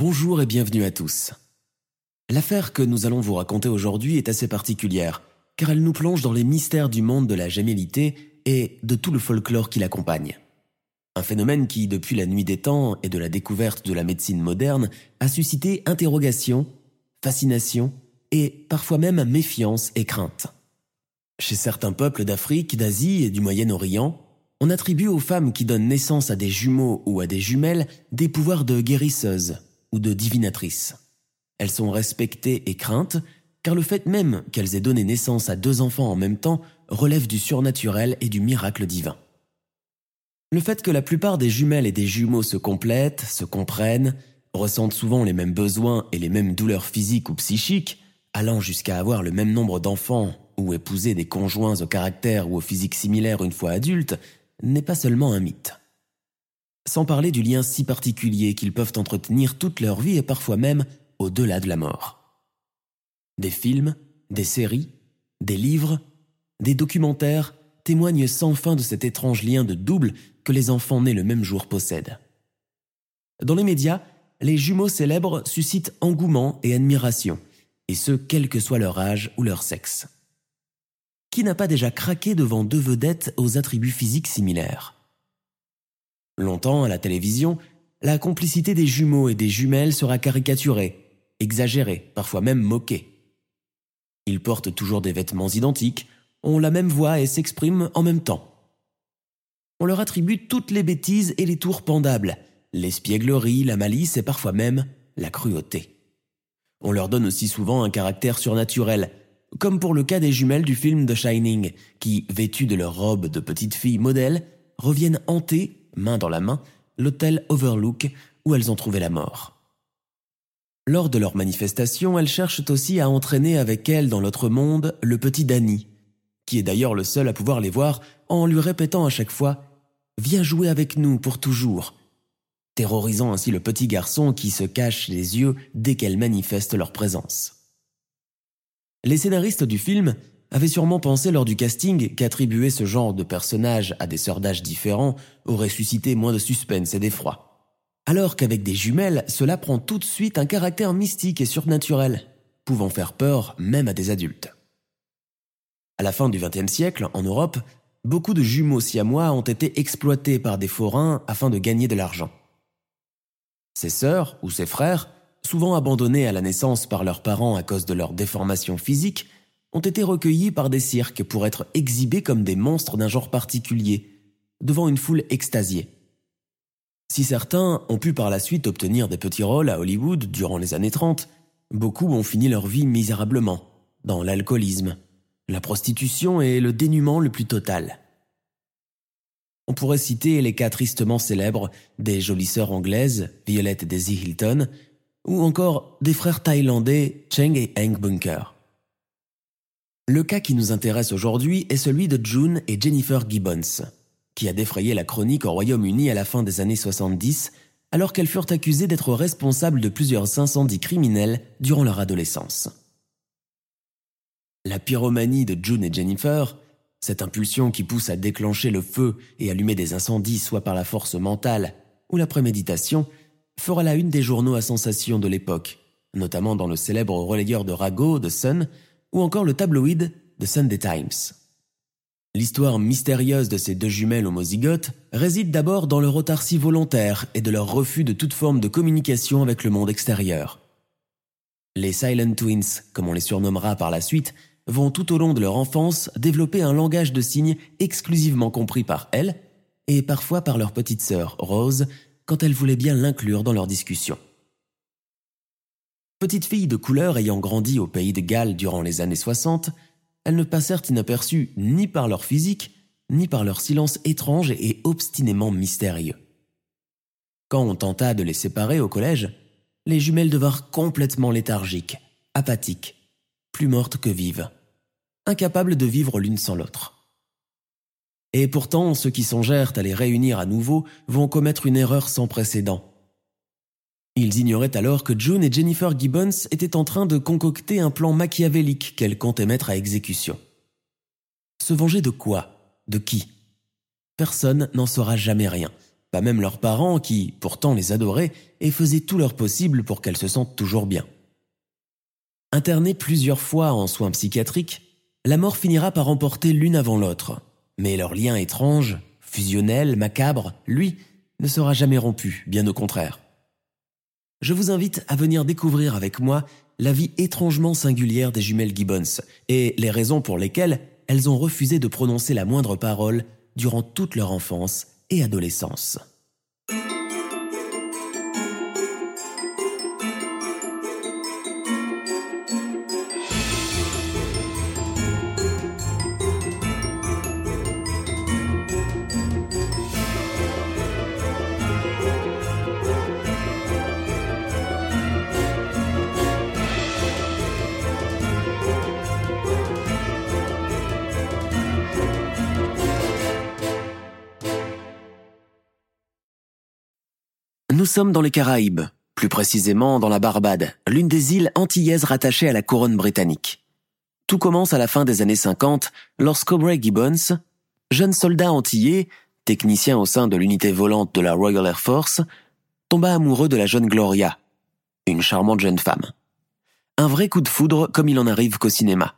Bonjour et bienvenue à tous. L'affaire que nous allons vous raconter aujourd'hui est assez particulière, car elle nous plonge dans les mystères du monde de la gémellité et de tout le folklore qui l'accompagne. Un phénomène qui, depuis la nuit des temps et de la découverte de la médecine moderne, a suscité interrogation, fascination et parfois même méfiance et crainte. Chez certains peuples d'Afrique, d'Asie et du Moyen-Orient, on attribue aux femmes qui donnent naissance à des jumeaux ou à des jumelles des pouvoirs de guérisseuses, ou de divinatrices. Elles sont respectées et craintes, car le fait même qu'elles aient donné naissance à deux enfants en même temps relève du surnaturel et du miracle divin. Le fait que la plupart des jumelles et des jumeaux se complètent, se comprennent, ressentent souvent les mêmes besoins et les mêmes douleurs physiques ou psychiques, allant jusqu'à avoir le même nombre d'enfants ou épouser des conjoints au caractère ou au physique similaire une fois adultes, n'est pas seulement un mythe sans parler du lien si particulier qu'ils peuvent entretenir toute leur vie et parfois même au-delà de la mort. Des films, des séries, des livres, des documentaires témoignent sans fin de cet étrange lien de double que les enfants nés le même jour possèdent. Dans les médias, les jumeaux célèbres suscitent engouement et admiration, et ce quel que soit leur âge ou leur sexe. Qui n'a pas déjà craqué devant deux vedettes aux attributs physiques similaires? Longtemps, à la télévision, la complicité des jumeaux et des jumelles sera caricaturée, exagérée, parfois même moquée. Ils portent toujours des vêtements identiques, ont la même voix et s'expriment en même temps. On leur attribue toutes les bêtises et les tours pendables, l'espièglerie, la malice et parfois même la cruauté. On leur donne aussi souvent un caractère surnaturel, comme pour le cas des jumelles du film The Shining, qui, vêtues de leur robe de petite fille modèle, reviennent hanter main dans la main, l'hôtel Overlook où elles ont trouvé la mort. Lors de leur manifestation, elles cherchent aussi à entraîner avec elles dans l'autre monde le petit Danny, qui est d'ailleurs le seul à pouvoir les voir en lui répétant à chaque fois ⁇ Viens jouer avec nous pour toujours ⁇ terrorisant ainsi le petit garçon qui se cache les yeux dès qu'elles manifestent leur présence. Les scénaristes du film avait sûrement pensé lors du casting qu'attribuer ce genre de personnage à des sœurs d'âge différents aurait suscité moins de suspense et d'effroi. Alors qu'avec des jumelles, cela prend tout de suite un caractère mystique et surnaturel, pouvant faire peur même à des adultes. À la fin du XXe siècle, en Europe, beaucoup de jumeaux siamois ont été exploités par des forains afin de gagner de l'argent. Ces sœurs ou ces frères, souvent abandonnés à la naissance par leurs parents à cause de leur déformation physique, ont été recueillis par des cirques pour être exhibés comme des monstres d'un genre particulier, devant une foule extasiée. Si certains ont pu par la suite obtenir des petits rôles à Hollywood durant les années 30, beaucoup ont fini leur vie misérablement, dans l'alcoolisme, la prostitution et le dénuement le plus total. On pourrait citer les cas tristement célèbres des jolies sœurs anglaises, Violet et Daisy Hilton, ou encore des frères thaïlandais Cheng et Hank Bunker. Le cas qui nous intéresse aujourd'hui est celui de June et Jennifer Gibbons, qui a défrayé la chronique au Royaume-Uni à la fin des années 70, alors qu'elles furent accusées d'être responsables de plusieurs incendies criminels durant leur adolescence. La pyromanie de June et Jennifer, cette impulsion qui pousse à déclencher le feu et allumer des incendies soit par la force mentale ou la préméditation, fera la une des journaux à sensation de l'époque, notamment dans le célèbre relayeur de ragots de Sun, ou encore le tabloïd The Sunday Times. L'histoire mystérieuse de ces deux jumelles homozygotes réside d'abord dans leur autarcie volontaire et de leur refus de toute forme de communication avec le monde extérieur. Les Silent Twins, comme on les surnommera par la suite, vont tout au long de leur enfance développer un langage de signes exclusivement compris par elles et parfois par leur petite sœur, Rose, quand elle voulait bien l'inclure dans leur discussion. Petites filles de couleur ayant grandi au pays de Galles durant les années 60, elles ne passèrent inaperçues ni par leur physique, ni par leur silence étrange et obstinément mystérieux. Quand on tenta de les séparer au collège, les jumelles devinrent complètement léthargiques, apathiques, plus mortes que vives, incapables de vivre l'une sans l'autre. Et pourtant, ceux qui songèrent à les réunir à nouveau vont commettre une erreur sans précédent. Ils ignoraient alors que June et Jennifer Gibbons étaient en train de concocter un plan machiavélique qu'elles comptaient mettre à exécution. Se venger de quoi? De qui? Personne n'en saura jamais rien, pas même leurs parents qui, pourtant, les adoraient et faisaient tout leur possible pour qu'elles se sentent toujours bien. Internées plusieurs fois en soins psychiatriques, la mort finira par emporter l'une avant l'autre, mais leur lien étrange, fusionnel, macabre, lui, ne sera jamais rompu, bien au contraire. Je vous invite à venir découvrir avec moi la vie étrangement singulière des jumelles Gibbons et les raisons pour lesquelles elles ont refusé de prononcer la moindre parole durant toute leur enfance et adolescence. Sommes dans les Caraïbes, plus précisément dans la Barbade, l'une des îles antillaises rattachées à la couronne britannique. Tout commence à la fin des années 50 lorsqu'Aubrey Gibbons, jeune soldat antillais, technicien au sein de l'unité volante de la Royal Air Force, tomba amoureux de la jeune Gloria, une charmante jeune femme. Un vrai coup de foudre comme il en arrive qu'au cinéma.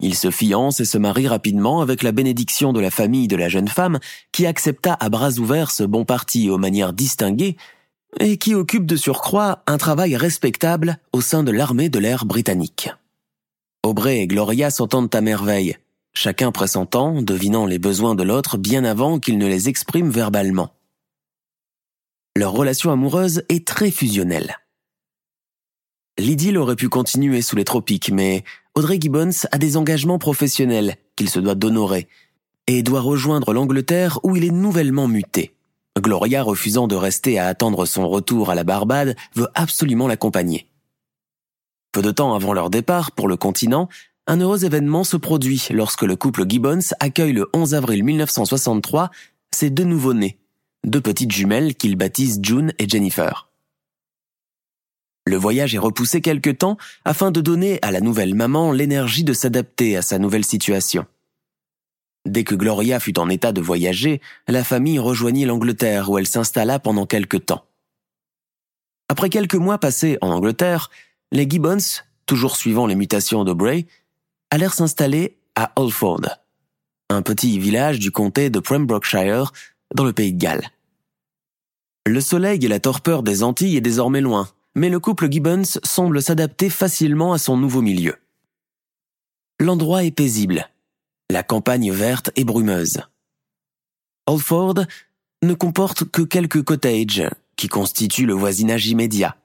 Il se fiance et se marie rapidement avec la bénédiction de la famille de la jeune femme qui accepta à bras ouverts ce bon parti aux manières distinguées et qui occupe de surcroît un travail respectable au sein de l'armée de l'air britannique. Aubrey et Gloria s'entendent à merveille, chacun pressentant, devinant les besoins de l'autre bien avant qu'il ne les exprime verbalement. Leur relation amoureuse est très fusionnelle. L'idylle aurait pu continuer sous les tropiques, mais Audrey Gibbons a des engagements professionnels qu'il se doit d'honorer et doit rejoindre l'Angleterre où il est nouvellement muté. Gloria, refusant de rester à attendre son retour à la Barbade, veut absolument l'accompagner. Peu de temps avant leur départ pour le continent, un heureux événement se produit lorsque le couple Gibbons accueille le 11 avril 1963 ses deux nouveau-nés, deux petites jumelles qu'ils baptisent June et Jennifer. Le voyage est repoussé quelque temps afin de donner à la nouvelle maman l'énergie de s'adapter à sa nouvelle situation. Dès que Gloria fut en état de voyager, la famille rejoignit l'Angleterre où elle s'installa pendant quelque temps. Après quelques mois passés en Angleterre, les Gibbons, toujours suivant les mutations d'Aubrey, allèrent s'installer à Alford, un petit village du comté de Pembrokeshire dans le pays de Galles. Le soleil et la torpeur des Antilles est désormais loin, mais le couple Gibbons semble s'adapter facilement à son nouveau milieu. L'endroit est paisible, la campagne verte et brumeuse. Alford ne comporte que quelques cottages qui constituent le voisinage immédiat.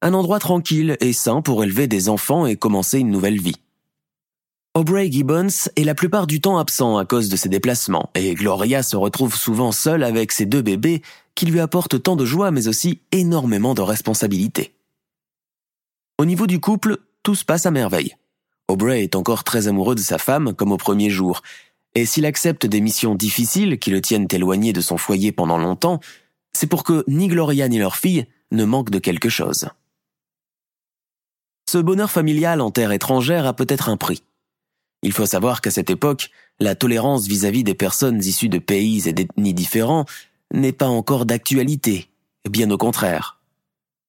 Un endroit tranquille et sain pour élever des enfants et commencer une nouvelle vie. Aubrey Gibbons est la plupart du temps absent à cause de ses déplacements, et Gloria se retrouve souvent seule avec ses deux bébés qui lui apportent tant de joie mais aussi énormément de responsabilités. Au niveau du couple, tout se passe à merveille. Aubrey est encore très amoureux de sa femme comme au premier jour, et s'il accepte des missions difficiles qui le tiennent éloigné de son foyer pendant longtemps, c'est pour que ni Gloria ni leur fille ne manquent de quelque chose. Ce bonheur familial en terre étrangère a peut-être un prix. Il faut savoir qu'à cette époque, la tolérance vis-à-vis des personnes issues de pays et d'ethnies différents n'est pas encore d'actualité, bien au contraire.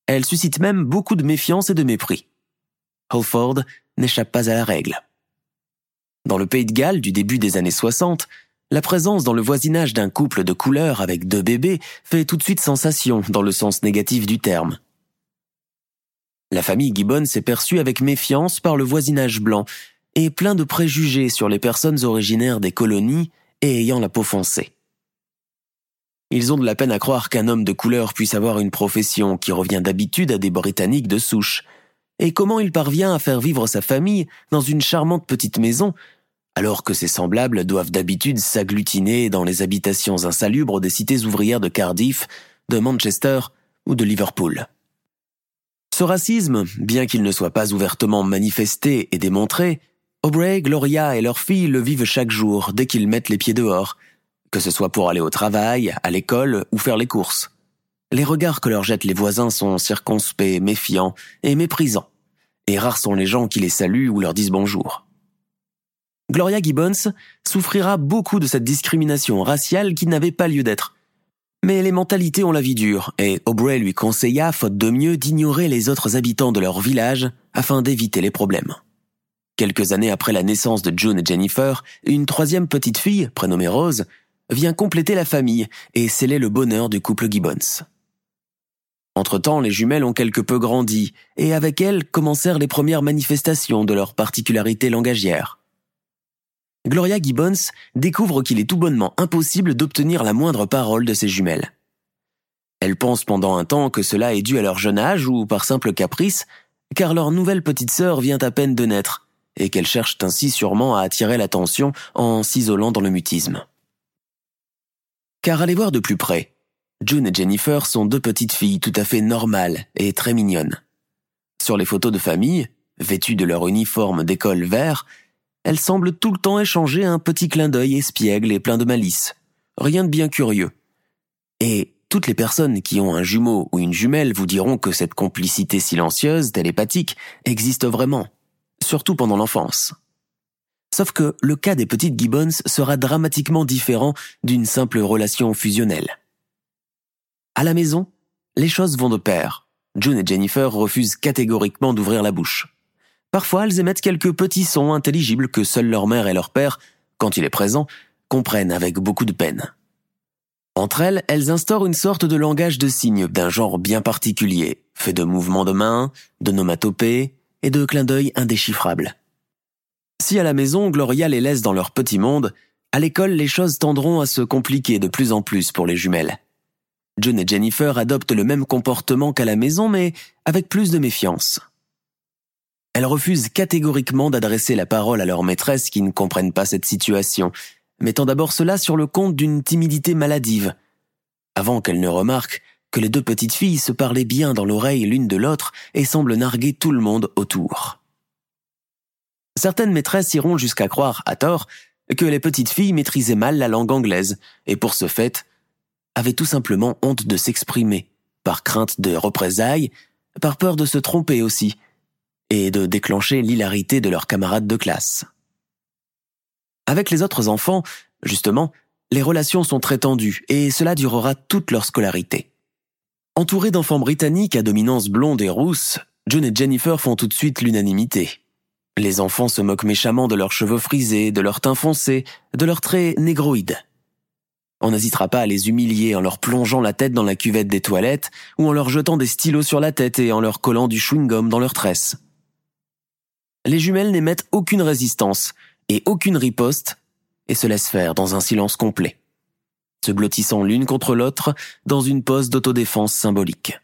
Elle suscite même beaucoup de méfiance et de mépris. Holford n'échappe pas à la règle. Dans le pays de Galles du début des années 60, la présence dans le voisinage d'un couple de couleurs avec deux bébés fait tout de suite sensation dans le sens négatif du terme. La famille Gibbon s'est perçue avec méfiance par le voisinage blanc et plein de préjugés sur les personnes originaires des colonies et ayant la peau foncée. Ils ont de la peine à croire qu'un homme de couleur puisse avoir une profession qui revient d'habitude à des Britanniques de souche. Et comment il parvient à faire vivre sa famille dans une charmante petite maison, alors que ses semblables doivent d'habitude s'agglutiner dans les habitations insalubres des cités ouvrières de Cardiff, de Manchester ou de Liverpool? Ce racisme, bien qu'il ne soit pas ouvertement manifesté et démontré, Aubrey, Gloria et leur fille le vivent chaque jour dès qu'ils mettent les pieds dehors, que ce soit pour aller au travail, à l'école ou faire les courses. Les regards que leur jettent les voisins sont circonspects, méfiants et méprisants, et rares sont les gens qui les saluent ou leur disent bonjour. Gloria Gibbons souffrira beaucoup de cette discrimination raciale qui n'avait pas lieu d'être. Mais les mentalités ont la vie dure, et Aubrey lui conseilla, faute de mieux, d'ignorer les autres habitants de leur village afin d'éviter les problèmes. Quelques années après la naissance de June et Jennifer, une troisième petite fille, prénommée Rose, vient compléter la famille et sceller le bonheur du couple Gibbons. Entre-temps, les jumelles ont quelque peu grandi, et avec elles commencèrent les premières manifestations de leur particularité langagière. Gloria Gibbons découvre qu'il est tout bonnement impossible d'obtenir la moindre parole de ses jumelles. Elle pense pendant un temps que cela est dû à leur jeune âge ou par simple caprice, car leur nouvelle petite sœur vient à peine de naître, et qu'elles cherchent ainsi sûrement à attirer l'attention en s'isolant dans le mutisme. Car allez voir de plus près, June et Jennifer sont deux petites filles tout à fait normales et très mignonnes. Sur les photos de famille, vêtues de leur uniforme d'école vert, elles semblent tout le temps échanger un petit clin d'œil espiègle et plein de malice. Rien de bien curieux. Et toutes les personnes qui ont un jumeau ou une jumelle vous diront que cette complicité silencieuse, télépathique, existe vraiment surtout pendant l'enfance. Sauf que le cas des petites Gibbons sera dramatiquement différent d'une simple relation fusionnelle. À la maison, les choses vont de pair. June et Jennifer refusent catégoriquement d'ouvrir la bouche. Parfois, elles émettent quelques petits sons intelligibles que seuls leur mère et leur père, quand il est présent, comprennent avec beaucoup de peine. Entre elles, elles instaurent une sorte de langage de signes d'un genre bien particulier, fait de mouvements de main, de nomatopées, et de clins d'œil indéchiffrables. Si à la maison Gloria les laisse dans leur petit monde, à l'école les choses tendront à se compliquer de plus en plus pour les jumelles. John et Jennifer adoptent le même comportement qu'à la maison, mais avec plus de méfiance. Elles refusent catégoriquement d'adresser la parole à leurs maîtresses qui ne comprennent pas cette situation, mettant d'abord cela sur le compte d'une timidité maladive, avant qu'elles ne remarquent que les deux petites filles se parlaient bien dans l'oreille l'une de l'autre et semblent narguer tout le monde autour. Certaines maîtresses iront jusqu'à croire, à tort, que les petites filles maîtrisaient mal la langue anglaise, et pour ce fait, avaient tout simplement honte de s'exprimer, par crainte de représailles, par peur de se tromper aussi, et de déclencher l'hilarité de leurs camarades de classe. Avec les autres enfants, justement, les relations sont très tendues, et cela durera toute leur scolarité. Entourés d'enfants britanniques à dominance blonde et rousse, John et Jennifer font tout de suite l'unanimité. Les enfants se moquent méchamment de leurs cheveux frisés, de leur teint foncé, de leurs traits négroïdes. On n'hésitera pas à les humilier en leur plongeant la tête dans la cuvette des toilettes ou en leur jetant des stylos sur la tête et en leur collant du chewing-gum dans leurs tresses. Les jumelles n'émettent aucune résistance et aucune riposte et se laissent faire dans un silence complet se blottissant l'une contre l'autre dans une pose d'autodéfense symbolique.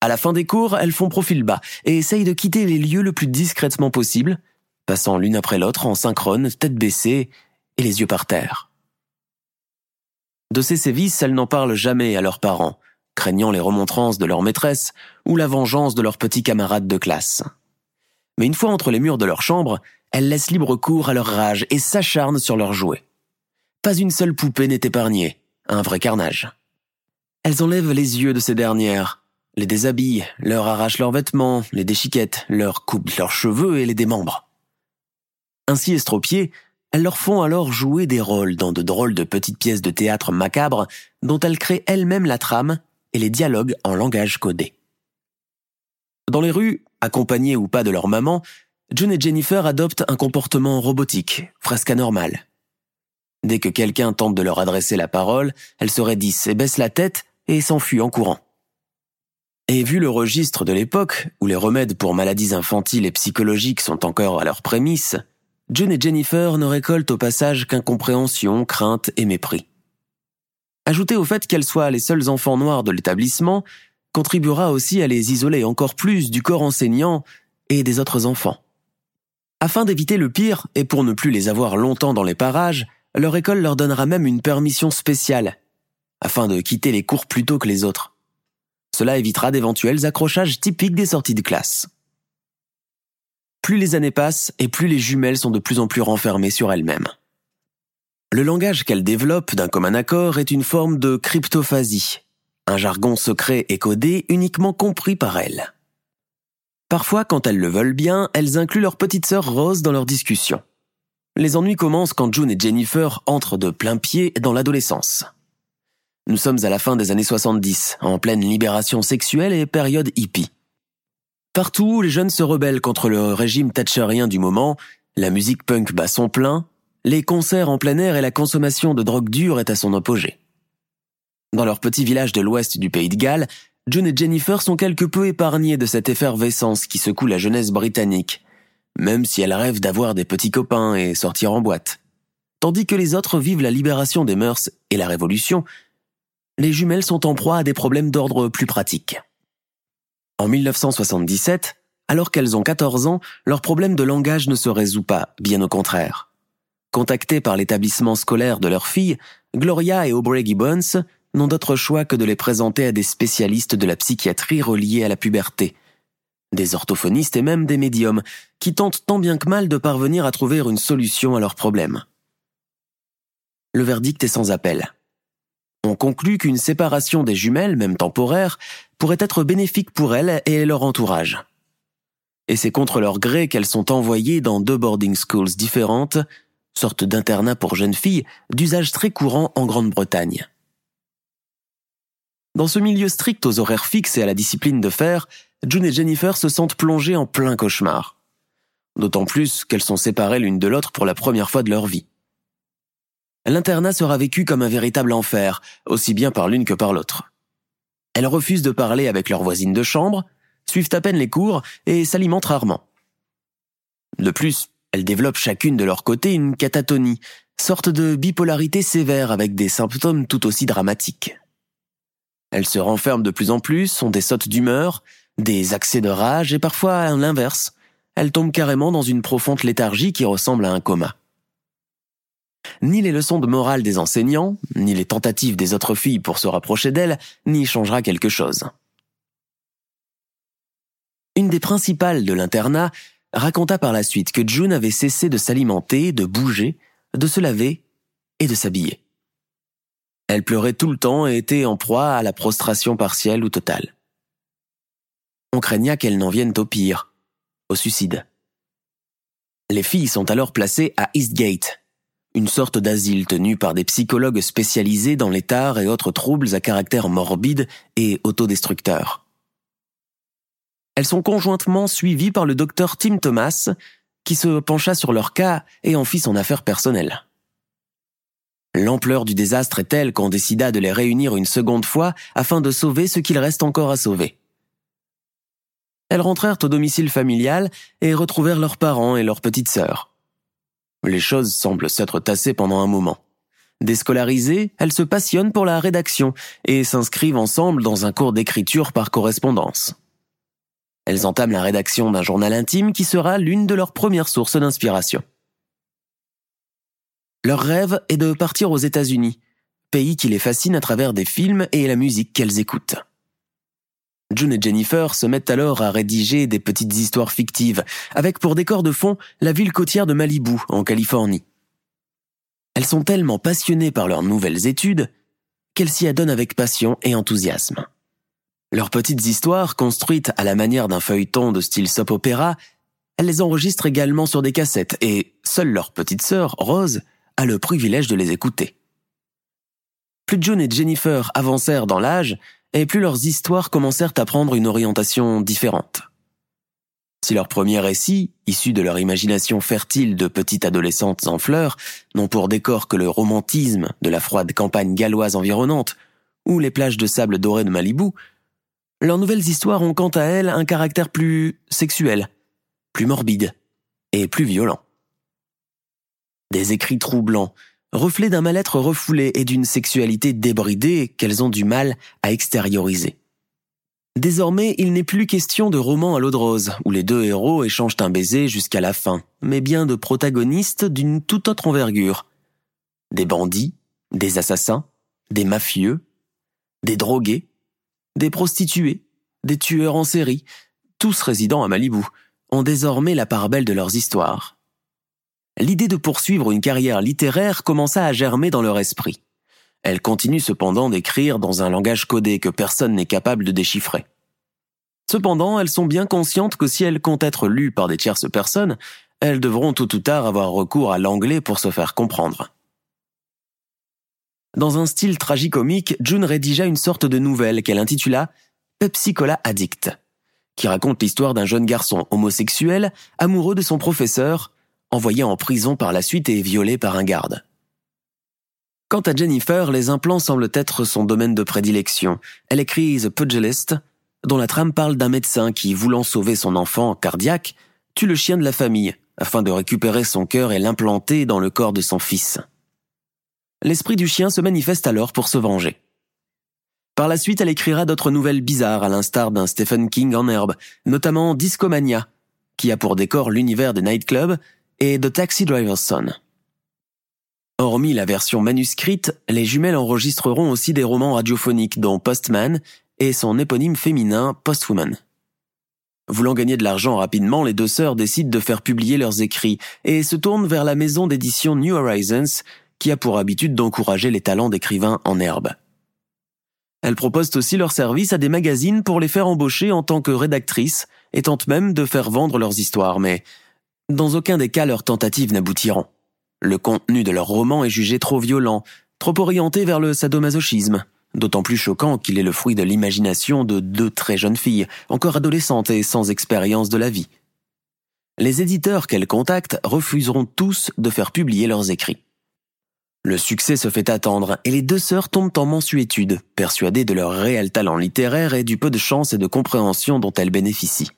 À la fin des cours, elles font profil bas et essayent de quitter les lieux le plus discrètement possible, passant l'une après l'autre en synchrone, tête baissée et les yeux par terre. De ces sévices, elles n'en parlent jamais à leurs parents, craignant les remontrances de leur maîtresse ou la vengeance de leurs petits camarades de classe. Mais une fois entre les murs de leur chambre, elles laissent libre cours à leur rage et s'acharnent sur leurs jouets. Pas une seule poupée n'est épargnée. Un vrai carnage. Elles enlèvent les yeux de ces dernières, les déshabillent, leur arrachent leurs vêtements, les déchiquettent, leur coupent leurs cheveux et les démembrent. Ainsi estropiées, elles leur font alors jouer des rôles dans de drôles de petites pièces de théâtre macabres dont elles créent elles-mêmes la trame et les dialogues en langage codé. Dans les rues, accompagnées ou pas de leur maman, June et Jennifer adoptent un comportement robotique, presque anormal. Dès que quelqu'un tente de leur adresser la parole, elles se raidissent et baissent la tête et s'enfuient en courant. Et vu le registre de l'époque, où les remèdes pour maladies infantiles et psychologiques sont encore à leur prémisse, John et Jennifer ne récoltent au passage qu'incompréhension, crainte et mépris. ajouté au fait qu'elles soient les seuls enfants noirs de l'établissement, contribuera aussi à les isoler encore plus du corps enseignant et des autres enfants. Afin d'éviter le pire, et pour ne plus les avoir longtemps dans les parages, leur école leur donnera même une permission spéciale, afin de quitter les cours plus tôt que les autres. Cela évitera d'éventuels accrochages typiques des sorties de classe. Plus les années passent et plus les jumelles sont de plus en plus renfermées sur elles-mêmes. Le langage qu'elles développent d'un commun accord est une forme de cryptophasie, un jargon secret et codé uniquement compris par elles. Parfois, quand elles le veulent bien, elles incluent leur petite sœur Rose dans leurs discussions. Les ennuis commencent quand June et Jennifer entrent de plein pied dans l'adolescence. Nous sommes à la fin des années 70, en pleine libération sexuelle et période hippie. Partout, les jeunes se rebellent contre le régime thatcherien du moment, la musique punk bat son plein, les concerts en plein air et la consommation de drogue dure est à son apogée. Dans leur petit village de l'ouest du pays de Galles, June et Jennifer sont quelque peu épargnées de cette effervescence qui secoue la jeunesse britannique, même si elles rêvent d'avoir des petits copains et sortir en boîte. Tandis que les autres vivent la libération des mœurs et la révolution, les jumelles sont en proie à des problèmes d'ordre plus pratique. En 1977, alors qu'elles ont 14 ans, leur problème de langage ne se résout pas, bien au contraire. Contactées par l'établissement scolaire de leur fille, Gloria et Aubrey Gibbons n'ont d'autre choix que de les présenter à des spécialistes de la psychiatrie reliés à la puberté, des orthophonistes et même des médiums, qui tentent tant bien que mal de parvenir à trouver une solution à leurs problèmes. Le verdict est sans appel on conclut qu'une séparation des jumelles, même temporaire, pourrait être bénéfique pour elles et leur entourage. Et c'est contre leur gré qu'elles sont envoyées dans deux boarding schools différentes, sorte d'internat pour jeunes filles, d'usage très courant en Grande-Bretagne. Dans ce milieu strict aux horaires fixes et à la discipline de fer, June et Jennifer se sentent plongées en plein cauchemar. D'autant plus qu'elles sont séparées l'une de l'autre pour la première fois de leur vie l'internat sera vécu comme un véritable enfer, aussi bien par l'une que par l'autre. Elles refusent de parler avec leurs voisines de chambre, suivent à peine les cours et s'alimentent rarement. De plus, elles développent chacune de leur côté une catatonie, sorte de bipolarité sévère avec des symptômes tout aussi dramatiques. Elles se renferment de plus en plus, ont des sautes d'humeur, des accès de rage et parfois, à l'inverse, elles tombent carrément dans une profonde léthargie qui ressemble à un coma. Ni les leçons de morale des enseignants, ni les tentatives des autres filles pour se rapprocher d'elle, n'y changera quelque chose. Une des principales de l'internat raconta par la suite que June avait cessé de s'alimenter, de bouger, de se laver et de s'habiller. Elle pleurait tout le temps et était en proie à la prostration partielle ou totale. On craigna qu'elle n'en vienne au pire, au suicide. Les filles sont alors placées à Eastgate, une sorte d'asile tenu par des psychologues spécialisés dans les et autres troubles à caractère morbide et autodestructeur. Elles sont conjointement suivies par le docteur Tim Thomas, qui se pencha sur leur cas et en fit son affaire personnelle. L'ampleur du désastre est telle qu'on décida de les réunir une seconde fois afin de sauver ce qu'il reste encore à sauver. Elles rentrèrent au domicile familial et retrouvèrent leurs parents et leur petite sœur. Les choses semblent s'être tassées pendant un moment. Déscolarisées, elles se passionnent pour la rédaction et s'inscrivent ensemble dans un cours d'écriture par correspondance. Elles entament la rédaction d'un journal intime qui sera l'une de leurs premières sources d'inspiration. Leur rêve est de partir aux États-Unis, pays qui les fascine à travers des films et la musique qu'elles écoutent. June et Jennifer se mettent alors à rédiger des petites histoires fictives, avec pour décor de fond la ville côtière de Malibu, en Californie. Elles sont tellement passionnées par leurs nouvelles études qu'elles s'y adonnent avec passion et enthousiasme. Leurs petites histoires, construites à la manière d'un feuilleton de style soap-opéra, elles les enregistrent également sur des cassettes et seule leur petite sœur, Rose, a le privilège de les écouter. Plus June et Jennifer avancèrent dans l'âge, et plus leurs histoires commencèrent à prendre une orientation différente. Si leurs premiers récits, issus de leur imagination fertile de petites adolescentes en fleurs, n'ont pour décor que le romantisme de la froide campagne galloise environnante, ou les plages de sable doré de Malibu, leurs nouvelles histoires ont quant à elles un caractère plus sexuel, plus morbide et plus violent. Des écrits troublants, reflet d'un mal-être refoulé et d'une sexualité débridée qu'elles ont du mal à extérioriser. Désormais, il n'est plus question de roman à l'eau de rose, où les deux héros échangent un baiser jusqu'à la fin, mais bien de protagonistes d'une toute autre envergure. Des bandits, des assassins, des mafieux, des drogués, des prostituées, des tueurs en série, tous résidant à Malibu, ont désormais la part belle de leurs histoires. L'idée de poursuivre une carrière littéraire commença à germer dans leur esprit. Elle continue cependant d'écrire dans un langage codé que personne n'est capable de déchiffrer. Cependant, elles sont bien conscientes que si elles comptent être lues par des tierces personnes, elles devront tôt ou tard avoir recours à l'anglais pour se faire comprendre. Dans un style tragicomique, June rédigea une sorte de nouvelle qu'elle intitula Pepsi Cola Addict, qui raconte l'histoire d'un jeune garçon homosexuel amoureux de son professeur, envoyé en prison par la suite et violé par un garde. Quant à Jennifer, les implants semblent être son domaine de prédilection. Elle écrit The Pugilist, dont la trame parle d'un médecin qui, voulant sauver son enfant cardiaque, tue le chien de la famille afin de récupérer son cœur et l'implanter dans le corps de son fils. L'esprit du chien se manifeste alors pour se venger. Par la suite, elle écrira d'autres nouvelles bizarres à l'instar d'un Stephen King en herbe, notamment Discomania, qui a pour décor l'univers des nightclubs, et The Taxi Driver's Son. Hormis la version manuscrite, les jumelles enregistreront aussi des romans radiophoniques dont Postman et son éponyme féminin Postwoman. Voulant gagner de l'argent rapidement, les deux sœurs décident de faire publier leurs écrits et se tournent vers la maison d'édition New Horizons qui a pour habitude d'encourager les talents d'écrivains en herbe. Elles proposent aussi leurs services à des magazines pour les faire embaucher en tant que rédactrices et tentent même de faire vendre leurs histoires, mais dans aucun des cas leurs tentatives n'aboutiront. Le contenu de leurs romans est jugé trop violent, trop orienté vers le sadomasochisme, d'autant plus choquant qu'il est le fruit de l'imagination de deux très jeunes filles, encore adolescentes et sans expérience de la vie. Les éditeurs qu'elles contactent refuseront tous de faire publier leurs écrits. Le succès se fait attendre et les deux sœurs tombent en mensuétude, persuadées de leur réel talent littéraire et du peu de chance et de compréhension dont elles bénéficient.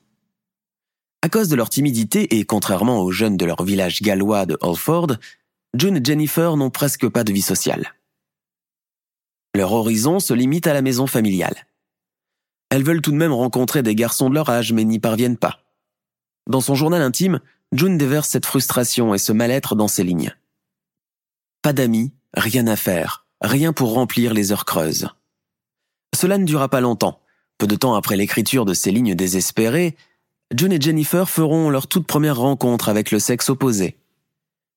À cause de leur timidité et contrairement aux jeunes de leur village gallois de Holford, June et Jennifer n'ont presque pas de vie sociale. Leur horizon se limite à la maison familiale. Elles veulent tout de même rencontrer des garçons de leur âge mais n'y parviennent pas. Dans son journal intime, June déverse cette frustration et ce mal-être dans ses lignes. Pas d'amis, rien à faire, rien pour remplir les heures creuses. Cela ne dura pas longtemps. Peu de temps après l'écriture de ces lignes désespérées, June et Jennifer feront leur toute première rencontre avec le sexe opposé.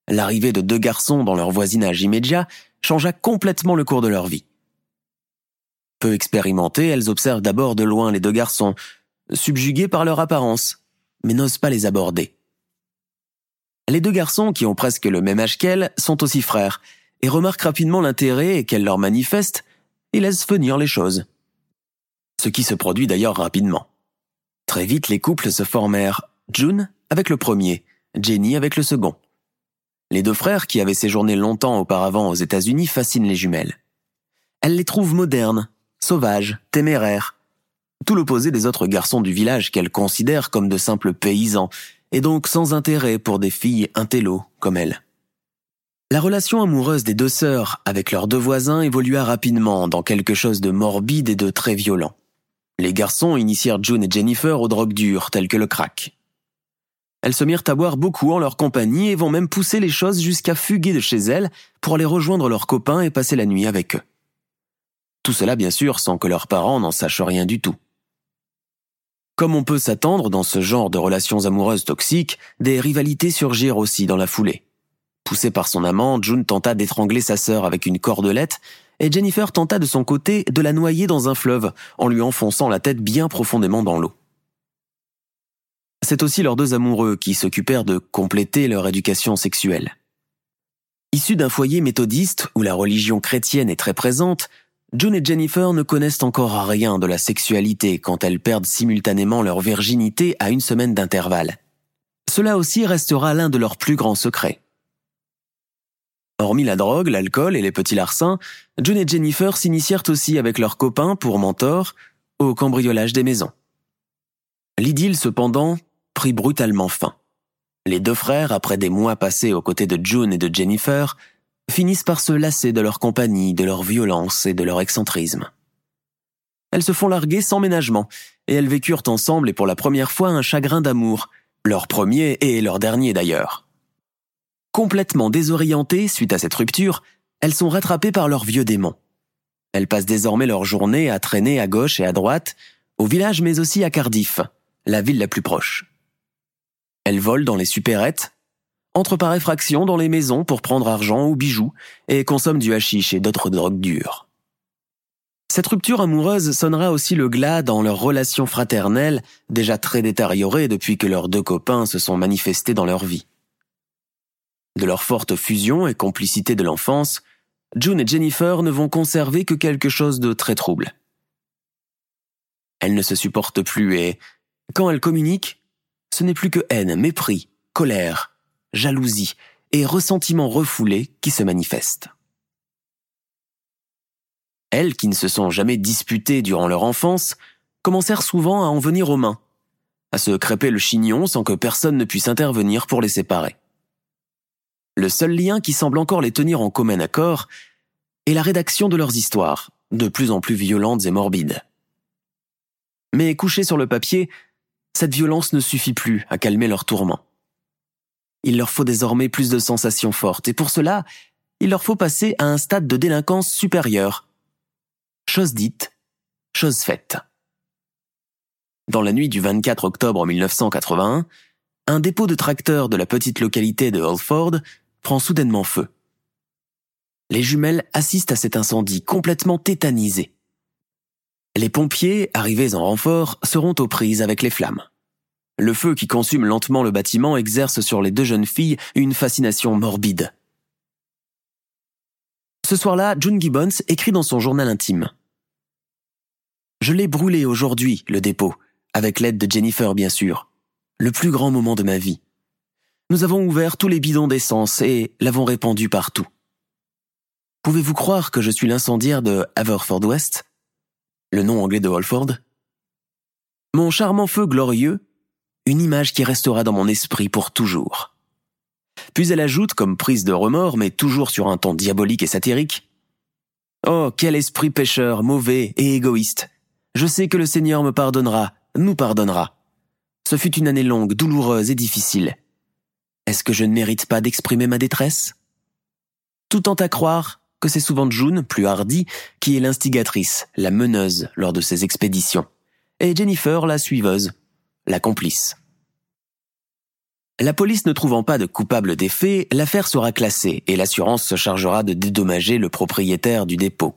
L'arrivée de deux garçons dans leur voisinage immédiat changea complètement le cours de leur vie. Peu expérimentées, elles observent d'abord de loin les deux garçons, subjugués par leur apparence, mais n'osent pas les aborder. Les deux garçons, qui ont presque le même âge qu'elles, sont aussi frères, et remarquent rapidement l'intérêt qu'elle leur manifeste, et laissent venir les choses. Ce qui se produit d'ailleurs rapidement. Très vite, les couples se formèrent, June avec le premier, Jenny avec le second. Les deux frères, qui avaient séjourné longtemps auparavant aux États-Unis, fascinent les jumelles. Elles les trouvent modernes, sauvages, téméraires, tout l'opposé des autres garçons du village qu'elles considèrent comme de simples paysans, et donc sans intérêt pour des filles intello comme elles. La relation amoureuse des deux sœurs avec leurs deux voisins évolua rapidement dans quelque chose de morbide et de très violent. Les garçons initièrent June et Jennifer aux drogues dures telles que le crack. Elles se mirent à boire beaucoup en leur compagnie et vont même pousser les choses jusqu'à fuguer de chez elles pour aller rejoindre leurs copains et passer la nuit avec eux. Tout cela bien sûr sans que leurs parents n'en sachent rien du tout. Comme on peut s'attendre dans ce genre de relations amoureuses toxiques, des rivalités surgirent aussi dans la foulée. Poussée par son amant, June tenta d'étrangler sa sœur avec une cordelette et Jennifer tenta de son côté de la noyer dans un fleuve en lui enfonçant la tête bien profondément dans l'eau. C'est aussi leurs deux amoureux qui s'occupèrent de compléter leur éducation sexuelle. Issus d'un foyer méthodiste où la religion chrétienne est très présente, June et Jennifer ne connaissent encore rien de la sexualité quand elles perdent simultanément leur virginité à une semaine d'intervalle. Cela aussi restera l'un de leurs plus grands secrets. Hormis la drogue, l'alcool et les petits larcins, John et Jennifer s'initièrent aussi avec leurs copains pour mentor au cambriolage des maisons. L'idylle, cependant, prit brutalement fin. Les deux frères, après des mois passés aux côtés de June et de Jennifer, finissent par se lasser de leur compagnie, de leur violence et de leur excentrisme. Elles se font larguer sans ménagement, et elles vécurent ensemble et pour la première fois un chagrin d'amour, leur premier et leur dernier d'ailleurs. Complètement désorientées suite à cette rupture, elles sont rattrapées par leur vieux démon. Elles passent désormais leur journée à traîner à gauche et à droite, au village mais aussi à Cardiff, la ville la plus proche. Elles volent dans les supérettes, entrent par effraction dans les maisons pour prendre argent ou bijoux et consomment du hashish et d'autres drogues dures. Cette rupture amoureuse sonnera aussi le glas dans leur relation fraternelle, déjà très détériorée depuis que leurs deux copains se sont manifestés dans leur vie. De leur forte fusion et complicité de l'enfance, June et Jennifer ne vont conserver que quelque chose de très trouble. Elles ne se supportent plus et, quand elles communiquent, ce n'est plus que haine, mépris, colère, jalousie et ressentiment refoulé qui se manifestent. Elles, qui ne se sont jamais disputées durant leur enfance, commencèrent souvent à en venir aux mains, à se crêper le chignon sans que personne ne puisse intervenir pour les séparer. Le seul lien qui semble encore les tenir en commun accord est la rédaction de leurs histoires, de plus en plus violentes et morbides. Mais couchées sur le papier, cette violence ne suffit plus à calmer leurs tourments. Il leur faut désormais plus de sensations fortes, et pour cela, il leur faut passer à un stade de délinquance supérieur, Chose dite, chose faite. Dans la nuit du 24 octobre 1981, un dépôt de tracteurs de la petite localité de Holford prend soudainement feu. Les jumelles assistent à cet incendie complètement tétanisées. Les pompiers, arrivés en renfort, seront aux prises avec les flammes. Le feu qui consume lentement le bâtiment exerce sur les deux jeunes filles une fascination morbide. Ce soir-là, June Gibbons écrit dans son journal intime. Je l'ai brûlé aujourd'hui, le dépôt, avec l'aide de Jennifer bien sûr. Le plus grand moment de ma vie. Nous avons ouvert tous les bidons d'essence et l'avons répandu partout. Pouvez-vous croire que je suis l'incendiaire de Haverford West? Le nom anglais de Holford? Mon charmant feu glorieux, une image qui restera dans mon esprit pour toujours. Puis elle ajoute, comme prise de remords, mais toujours sur un ton diabolique et satirique, Oh, quel esprit pécheur, mauvais et égoïste, je sais que le Seigneur me pardonnera, nous pardonnera. Ce fut une année longue, douloureuse et difficile. Est-ce que je ne mérite pas d'exprimer ma détresse? Tout tend à croire que c'est souvent June, plus hardie, qui est l'instigatrice, la meneuse lors de ces expéditions, et Jennifer la suiveuse, la complice. La police ne trouvant pas de coupable des faits, l'affaire sera classée et l'assurance se chargera de dédommager le propriétaire du dépôt.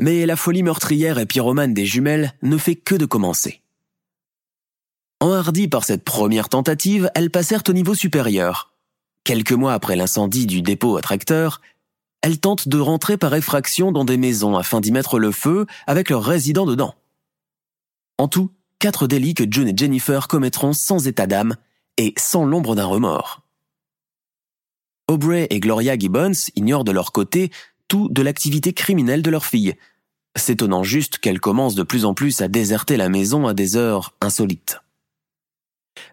Mais la folie meurtrière et pyromane des jumelles ne fait que de commencer. Enhardies par cette première tentative, elles passèrent au niveau supérieur. Quelques mois après l'incendie du dépôt à tracteur, elles tentent de rentrer par effraction dans des maisons afin d'y mettre le feu avec leurs résidents dedans. En tout, quatre délits que June et Jennifer commettront sans état d'âme et sans l'ombre d'un remords. Aubrey et Gloria Gibbons ignorent de leur côté tout de l'activité criminelle de leur fille, s'étonnant juste qu'elle commence de plus en plus à déserter la maison à des heures insolites.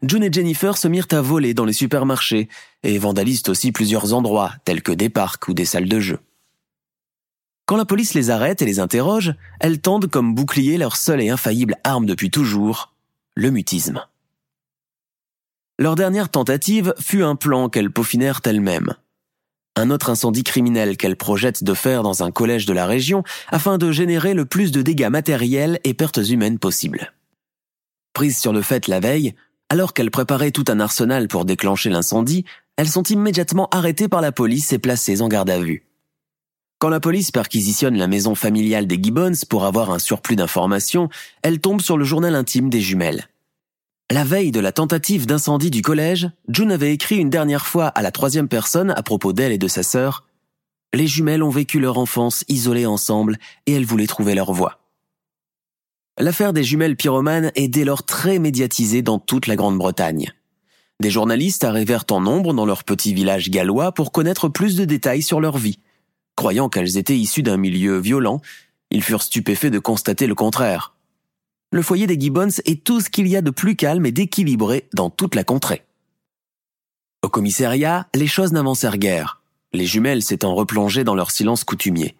June et Jennifer se mirent à voler dans les supermarchés et vandalisent aussi plusieurs endroits, tels que des parcs ou des salles de jeu. Quand la police les arrête et les interroge, elles tendent comme bouclier leur seule et infaillible arme depuis toujours, le mutisme. Leur dernière tentative fut un plan qu'elles peaufinèrent elles-mêmes un autre incendie criminel qu'elle projette de faire dans un collège de la région afin de générer le plus de dégâts matériels et pertes humaines possibles. Prises sur le fait la veille, alors qu'elles préparaient tout un arsenal pour déclencher l'incendie, elles sont immédiatement arrêtées par la police et placées en garde à vue. Quand la police perquisitionne la maison familiale des Gibbons pour avoir un surplus d'informations, elle tombe sur le journal intime des jumelles. La veille de la tentative d'incendie du collège, June avait écrit une dernière fois à la troisième personne à propos d'elle et de sa sœur. Les jumelles ont vécu leur enfance isolées ensemble et elles voulaient trouver leur voie. L'affaire des jumelles pyromanes est dès lors très médiatisée dans toute la Grande-Bretagne. Des journalistes arrivèrent en nombre dans leur petit village gallois pour connaître plus de détails sur leur vie. Croyant qu'elles étaient issues d'un milieu violent, ils furent stupéfaits de constater le contraire le foyer des Gibbons est tout ce qu'il y a de plus calme et d'équilibré dans toute la contrée. Au commissariat, les choses n'avancèrent guère. les jumelles s'étant replongées dans leur silence coutumier.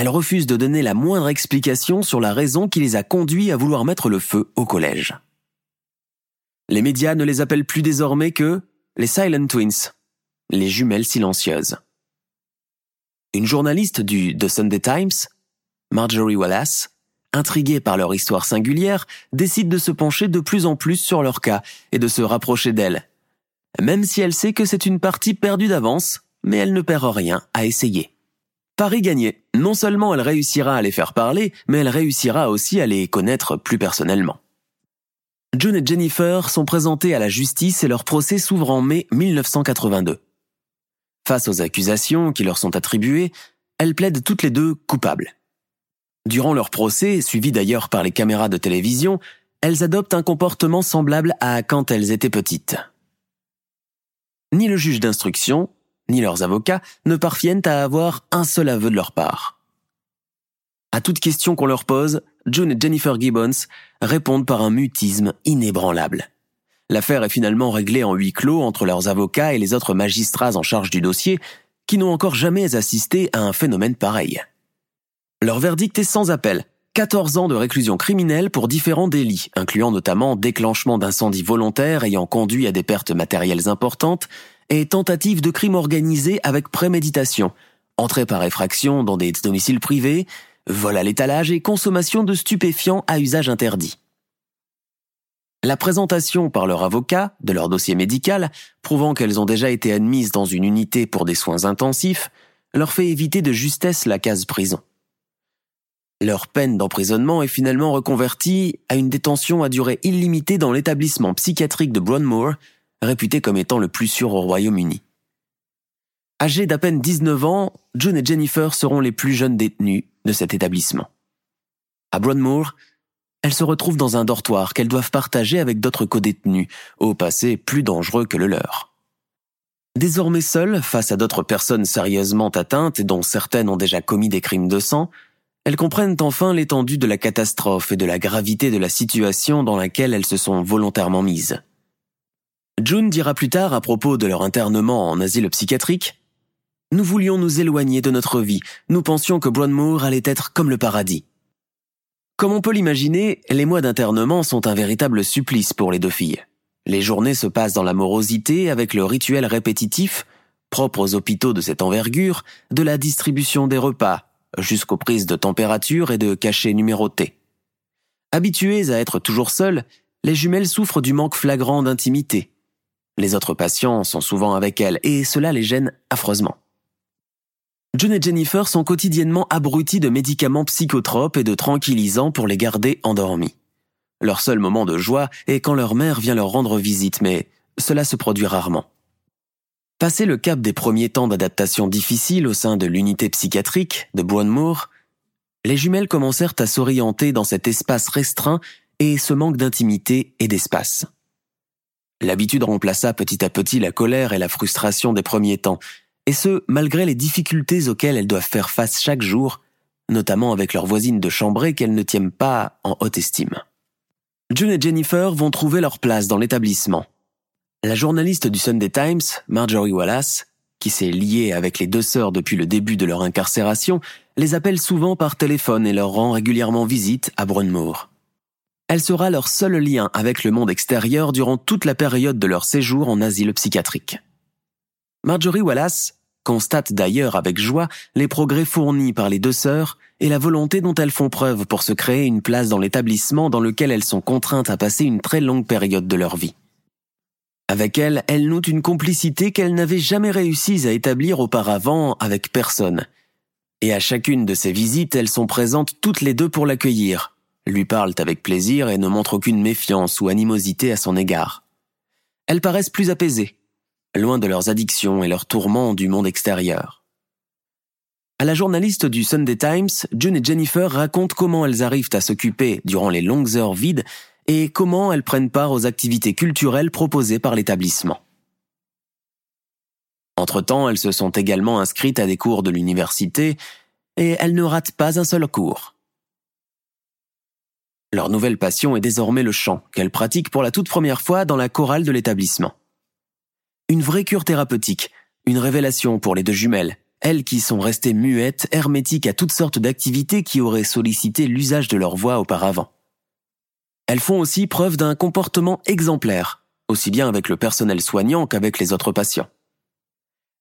Elles refusent de donner la moindre explication sur la raison qui les a conduits à vouloir mettre le feu au collège. Les médias ne les appellent plus désormais que les Silent Twins, les jumelles silencieuses. Une journaliste du The Sunday Times, Marjorie Wallace, intriguée par leur histoire singulière, décide de se pencher de plus en plus sur leur cas et de se rapprocher d'elle. Même si elle sait que c'est une partie perdue d'avance, mais elle ne perd rien à essayer. Paris gagné. Non seulement elle réussira à les faire parler, mais elle réussira aussi à les connaître plus personnellement. June et Jennifer sont présentés à la justice et leur procès s'ouvre en mai 1982. Face aux accusations qui leur sont attribuées, elles plaident toutes les deux coupables. Durant leur procès, suivi d'ailleurs par les caméras de télévision, elles adoptent un comportement semblable à quand elles étaient petites. Ni le juge d'instruction, ni leurs avocats ne parviennent à avoir un seul aveu de leur part. À toute question qu'on leur pose, June et Jennifer Gibbons répondent par un mutisme inébranlable. L'affaire est finalement réglée en huis clos entre leurs avocats et les autres magistrats en charge du dossier, qui n'ont encore jamais assisté à un phénomène pareil. Leur verdict est sans appel. 14 ans de réclusion criminelle pour différents délits, incluant notamment déclenchement d'incendies volontaires ayant conduit à des pertes matérielles importantes et tentative de crime organisé avec préméditation, entrée par effraction dans des domiciles privés, vol à l'étalage et consommation de stupéfiants à usage interdit. La présentation par leur avocat de leur dossier médical, prouvant qu'elles ont déjà été admises dans une unité pour des soins intensifs, leur fait éviter de justesse la case prison. Leur peine d'emprisonnement est finalement reconvertie à une détention à durée illimitée dans l'établissement psychiatrique de Broadmoor, réputé comme étant le plus sûr au Royaume-Uni. Âgés d'à peine 19 ans, June et Jennifer seront les plus jeunes détenus de cet établissement. À Broadmoor, elles se retrouvent dans un dortoir qu'elles doivent partager avec d'autres codétenus, au passé plus dangereux que le leur. Désormais seules, face à d'autres personnes sérieusement atteintes et dont certaines ont déjà commis des crimes de sang, elles comprennent enfin l'étendue de la catastrophe et de la gravité de la situation dans laquelle elles se sont volontairement mises. June dira plus tard à propos de leur internement en asile psychiatrique Nous voulions nous éloigner de notre vie, nous pensions que Broadmoor allait être comme le paradis. Comme on peut l'imaginer, les mois d'internement sont un véritable supplice pour les deux filles. Les journées se passent dans la morosité avec le rituel répétitif, propre aux hôpitaux de cette envergure, de la distribution des repas, jusqu'aux prises de température et de cachets numérotés. Habituées à être toujours seules, les jumelles souffrent du manque flagrant d'intimité. Les autres patients sont souvent avec elles et cela les gêne affreusement. June et Jennifer sont quotidiennement abrutis de médicaments psychotropes et de tranquillisants pour les garder endormis. Leur seul moment de joie est quand leur mère vient leur rendre visite, mais cela se produit rarement. Passé le cap des premiers temps d'adaptation difficiles au sein de l'unité psychiatrique de Bournemouth, les jumelles commencèrent à s'orienter dans cet espace restreint et ce manque d'intimité et d'espace. L'habitude remplaça petit à petit la colère et la frustration des premiers temps, et ce, malgré les difficultés auxquelles elles doivent faire face chaque jour, notamment avec leurs voisines de chambrée qu'elles ne tiennent pas en haute estime. June et Jennifer vont trouver leur place dans l'établissement. La journaliste du Sunday Times, Marjorie Wallace, qui s'est liée avec les deux sœurs depuis le début de leur incarcération, les appelle souvent par téléphone et leur rend régulièrement visite à Brunmoor. Elle sera leur seul lien avec le monde extérieur durant toute la période de leur séjour en asile psychiatrique. Marjorie Wallace constate d'ailleurs avec joie les progrès fournis par les deux sœurs et la volonté dont elles font preuve pour se créer une place dans l'établissement dans lequel elles sont contraintes à passer une très longue période de leur vie. Avec elle, elles nouent une complicité qu'elles n'avaient jamais réussi à établir auparavant avec personne. Et à chacune de ces visites, elles sont présentes toutes les deux pour l'accueillir, lui parlent avec plaisir et ne montrent aucune méfiance ou animosité à son égard. Elles paraissent plus apaisées, loin de leurs addictions et leurs tourments du monde extérieur. À la journaliste du Sunday Times, June et Jennifer racontent comment elles arrivent à s'occuper durant les longues heures vides et comment elles prennent part aux activités culturelles proposées par l'établissement. Entre-temps, elles se sont également inscrites à des cours de l'université et elles ne ratent pas un seul cours. Leur nouvelle passion est désormais le chant, qu'elles pratiquent pour la toute première fois dans la chorale de l'établissement une vraie cure thérapeutique, une révélation pour les deux jumelles, elles qui sont restées muettes, hermétiques à toutes sortes d'activités qui auraient sollicité l'usage de leur voix auparavant. Elles font aussi preuve d'un comportement exemplaire, aussi bien avec le personnel soignant qu'avec les autres patients.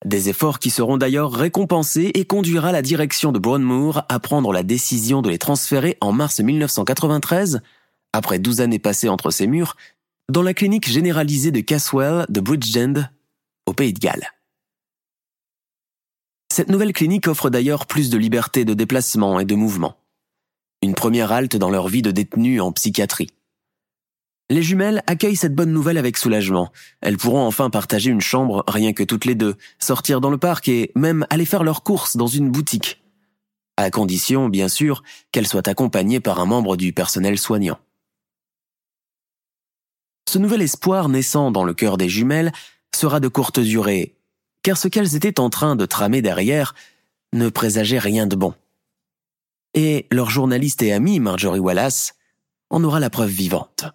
Des efforts qui seront d'ailleurs récompensés et conduira la direction de Brownmoor à prendre la décision de les transférer en mars 1993, après 12 années passées entre ces murs, dans la clinique généralisée de Caswell de Bridgend, au Pays de Galles. Cette nouvelle clinique offre d'ailleurs plus de liberté de déplacement et de mouvement. Une première halte dans leur vie de détenus en psychiatrie. Les jumelles accueillent cette bonne nouvelle avec soulagement. Elles pourront enfin partager une chambre rien que toutes les deux, sortir dans le parc et même aller faire leurs courses dans une boutique. À condition, bien sûr, qu'elles soient accompagnées par un membre du personnel soignant. Ce nouvel espoir naissant dans le cœur des jumelles sera de courte durée, car ce qu'elles étaient en train de tramer derrière ne présageait rien de bon. Et leur journaliste et amie Marjorie Wallace en aura la preuve vivante.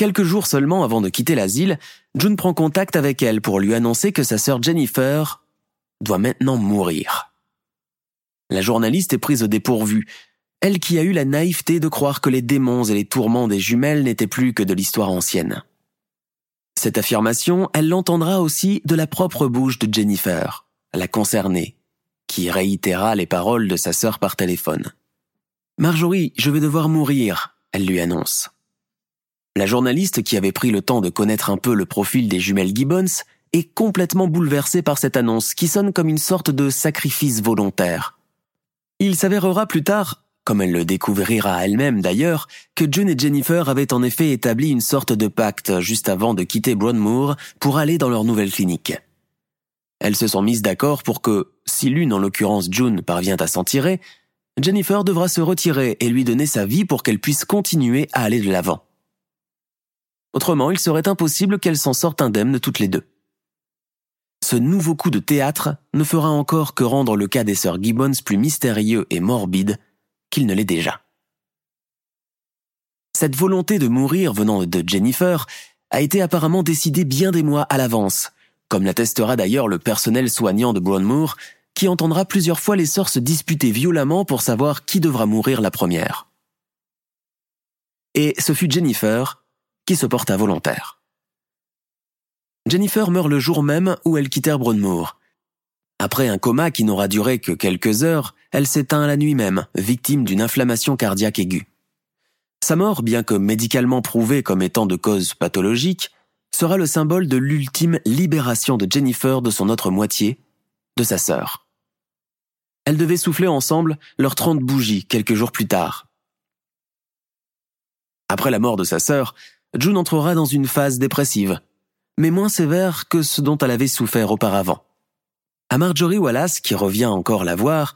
Quelques jours seulement avant de quitter l'asile, June prend contact avec elle pour lui annoncer que sa sœur Jennifer doit maintenant mourir. La journaliste est prise au dépourvu, elle qui a eu la naïveté de croire que les démons et les tourments des jumelles n'étaient plus que de l'histoire ancienne. Cette affirmation, elle l'entendra aussi de la propre bouche de Jennifer, la concernée, qui réitéra les paroles de sa sœur par téléphone. Marjorie, je vais devoir mourir, elle lui annonce. La journaliste qui avait pris le temps de connaître un peu le profil des jumelles Gibbons est complètement bouleversée par cette annonce qui sonne comme une sorte de sacrifice volontaire. Il s'avérera plus tard, comme elle le découvrira elle-même d'ailleurs, que June et Jennifer avaient en effet établi une sorte de pacte juste avant de quitter Brownmoor pour aller dans leur nouvelle clinique. Elles se sont mises d'accord pour que, si l'une en l'occurrence June parvient à s'en tirer, Jennifer devra se retirer et lui donner sa vie pour qu'elle puisse continuer à aller de l'avant. Autrement, il serait impossible qu'elles s'en sortent indemnes toutes les deux. Ce nouveau coup de théâtre ne fera encore que rendre le cas des sœurs Gibbons plus mystérieux et morbide qu'il ne l'est déjà. Cette volonté de mourir venant de Jennifer a été apparemment décidée bien des mois à l'avance, comme l'attestera d'ailleurs le personnel soignant de Brownmoor, qui entendra plusieurs fois les sœurs se disputer violemment pour savoir qui devra mourir la première. Et ce fut Jennifer se porta volontaire. Jennifer meurt le jour même où elles quittèrent Brownmoor. Après un coma qui n'aura duré que quelques heures, elle s'éteint la nuit même, victime d'une inflammation cardiaque aiguë. Sa mort, bien que médicalement prouvée comme étant de cause pathologique, sera le symbole de l'ultime libération de Jennifer de son autre moitié, de sa sœur. Elles devaient souffler ensemble leurs trente bougies quelques jours plus tard. Après la mort de sa sœur, June entrera dans une phase dépressive, mais moins sévère que ce dont elle avait souffert auparavant. À Marjorie Wallace, qui revient encore la voir,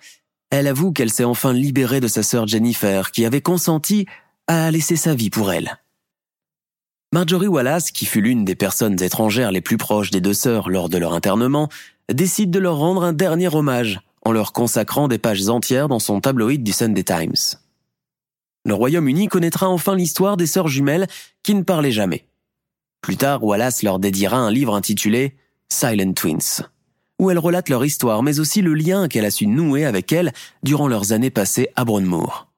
elle avoue qu'elle s'est enfin libérée de sa sœur Jennifer, qui avait consenti à laisser sa vie pour elle. Marjorie Wallace, qui fut l'une des personnes étrangères les plus proches des deux sœurs lors de leur internement, décide de leur rendre un dernier hommage en leur consacrant des pages entières dans son tabloïd du Sunday Times le Royaume-Uni connaîtra enfin l'histoire des sœurs jumelles qui ne parlaient jamais. Plus tard, Wallace leur dédiera un livre intitulé Silent Twins, où elle relate leur histoire, mais aussi le lien qu'elle a su nouer avec elles durant leurs années passées à Brownmoor.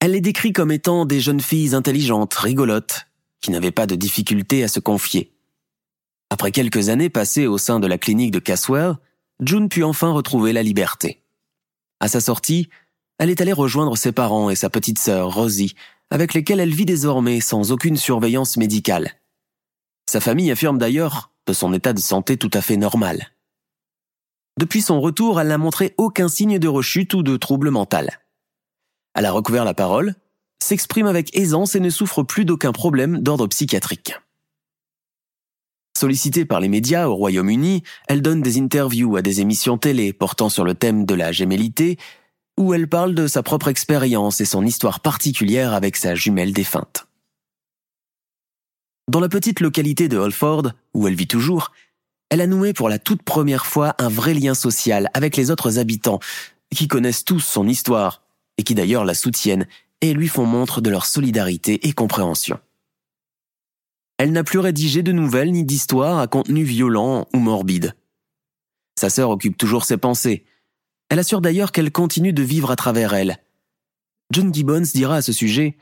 Elle les décrit comme étant des jeunes filles intelligentes, rigolotes, qui n'avaient pas de difficulté à se confier. Après quelques années passées au sein de la clinique de Caswell, June put enfin retrouver la liberté. À sa sortie, elle est allée rejoindre ses parents et sa petite sœur, Rosie, avec lesquels elle vit désormais sans aucune surveillance médicale. Sa famille affirme d'ailleurs de son état de santé tout à fait normal. Depuis son retour, elle n'a montré aucun signe de rechute ou de trouble mental. Elle a recouvert la parole, s'exprime avec aisance et ne souffre plus d'aucun problème d'ordre psychiatrique. Sollicitée par les médias au Royaume-Uni, elle donne des interviews à des émissions télé portant sur le thème de la gémellité où elle parle de sa propre expérience et son histoire particulière avec sa jumelle défunte. Dans la petite localité de Holford, où elle vit toujours, elle a noué pour la toute première fois un vrai lien social avec les autres habitants, qui connaissent tous son histoire, et qui d'ailleurs la soutiennent et lui font montre de leur solidarité et compréhension. Elle n'a plus rédigé de nouvelles ni d'histoires à contenu violent ou morbide, Sa sœur occupe toujours ses pensées. Elle assure d'ailleurs qu'elle continue de vivre à travers elle. John Gibbons dira à ce sujet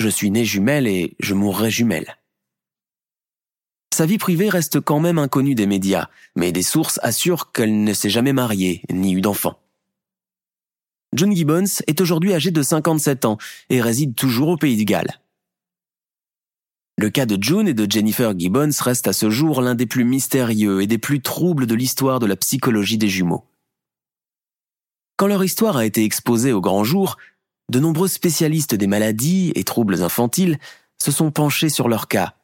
Je suis né jumelle et je mourrai jumelle. Sa vie privée reste quand même inconnue des médias, mais des sources assurent qu'elle ne s'est jamais mariée ni eu d'enfant. John Gibbons est aujourd'hui âgé de 57 ans et réside toujours au Pays de Galles. Le cas de June et de Jennifer Gibbons reste à ce jour l'un des plus mystérieux et des plus troubles de l'histoire de la psychologie des jumeaux. Quand leur histoire a été exposée au grand jour, de nombreux spécialistes des maladies et troubles infantiles se sont penchés sur leur cas,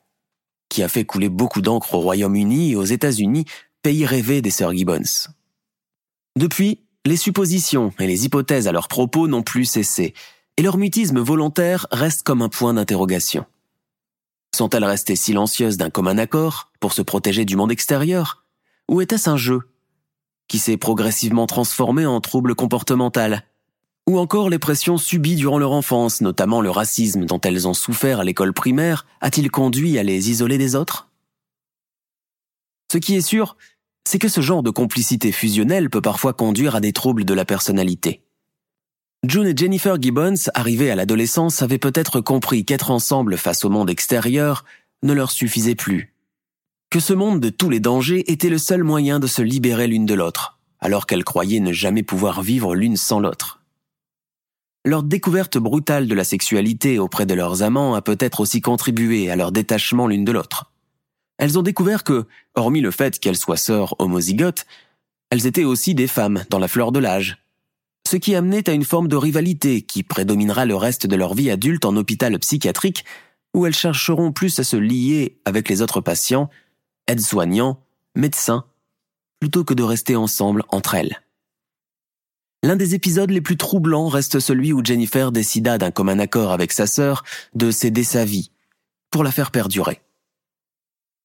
qui a fait couler beaucoup d'encre au Royaume-Uni et aux États-Unis, pays rêvé des sœurs Gibbons. Depuis, les suppositions et les hypothèses à leur propos n'ont plus cessé, et leur mutisme volontaire reste comme un point d'interrogation. Sont-elles restées silencieuses d'un commun accord pour se protéger du monde extérieur Ou était-ce un jeu qui s'est progressivement transformé en trouble comportemental Ou encore les pressions subies durant leur enfance, notamment le racisme dont elles ont souffert à l'école primaire, a-t-il conduit à les isoler des autres? Ce qui est sûr, c'est que ce genre de complicité fusionnelle peut parfois conduire à des troubles de la personnalité. June et Jennifer Gibbons, arrivées à l'adolescence, avaient peut-être compris qu'être ensemble face au monde extérieur ne leur suffisait plus. Que ce monde de tous les dangers était le seul moyen de se libérer l'une de l'autre, alors qu'elles croyaient ne jamais pouvoir vivre l'une sans l'autre. Leur découverte brutale de la sexualité auprès de leurs amants a peut-être aussi contribué à leur détachement l'une de l'autre elles ont découvert que, hormis le fait qu'elles soient sœurs homozygotes, elles étaient aussi des femmes dans la fleur de l'âge. Ce qui amenait à une forme de rivalité qui prédominera le reste de leur vie adulte en hôpital psychiatrique, où elles chercheront plus à se lier avec les autres patients, aides-soignants, médecins, plutôt que de rester ensemble entre elles. L'un des épisodes les plus troublants reste celui où Jennifer décida d'un commun accord avec sa sœur de céder sa vie, pour la faire perdurer.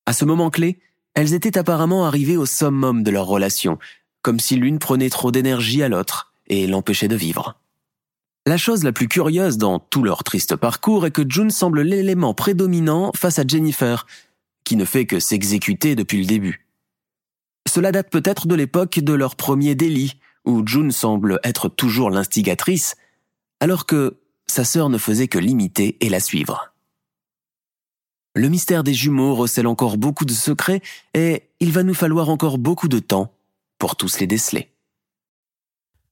À ce moment clé, elles étaient apparemment arrivées au summum de leur relation, comme si l'une prenait trop d'énergie à l'autre et l'empêchait de vivre. La chose la plus curieuse dans tout leur triste parcours est que June semble l'élément prédominant face à Jennifer, qui ne fait que s'exécuter depuis le début. Cela date peut-être de l'époque de leur premier délit, où June semble être toujours l'instigatrice, alors que sa sœur ne faisait que l'imiter et la suivre. Le mystère des jumeaux recèle encore beaucoup de secrets et il va nous falloir encore beaucoup de temps pour tous les déceler.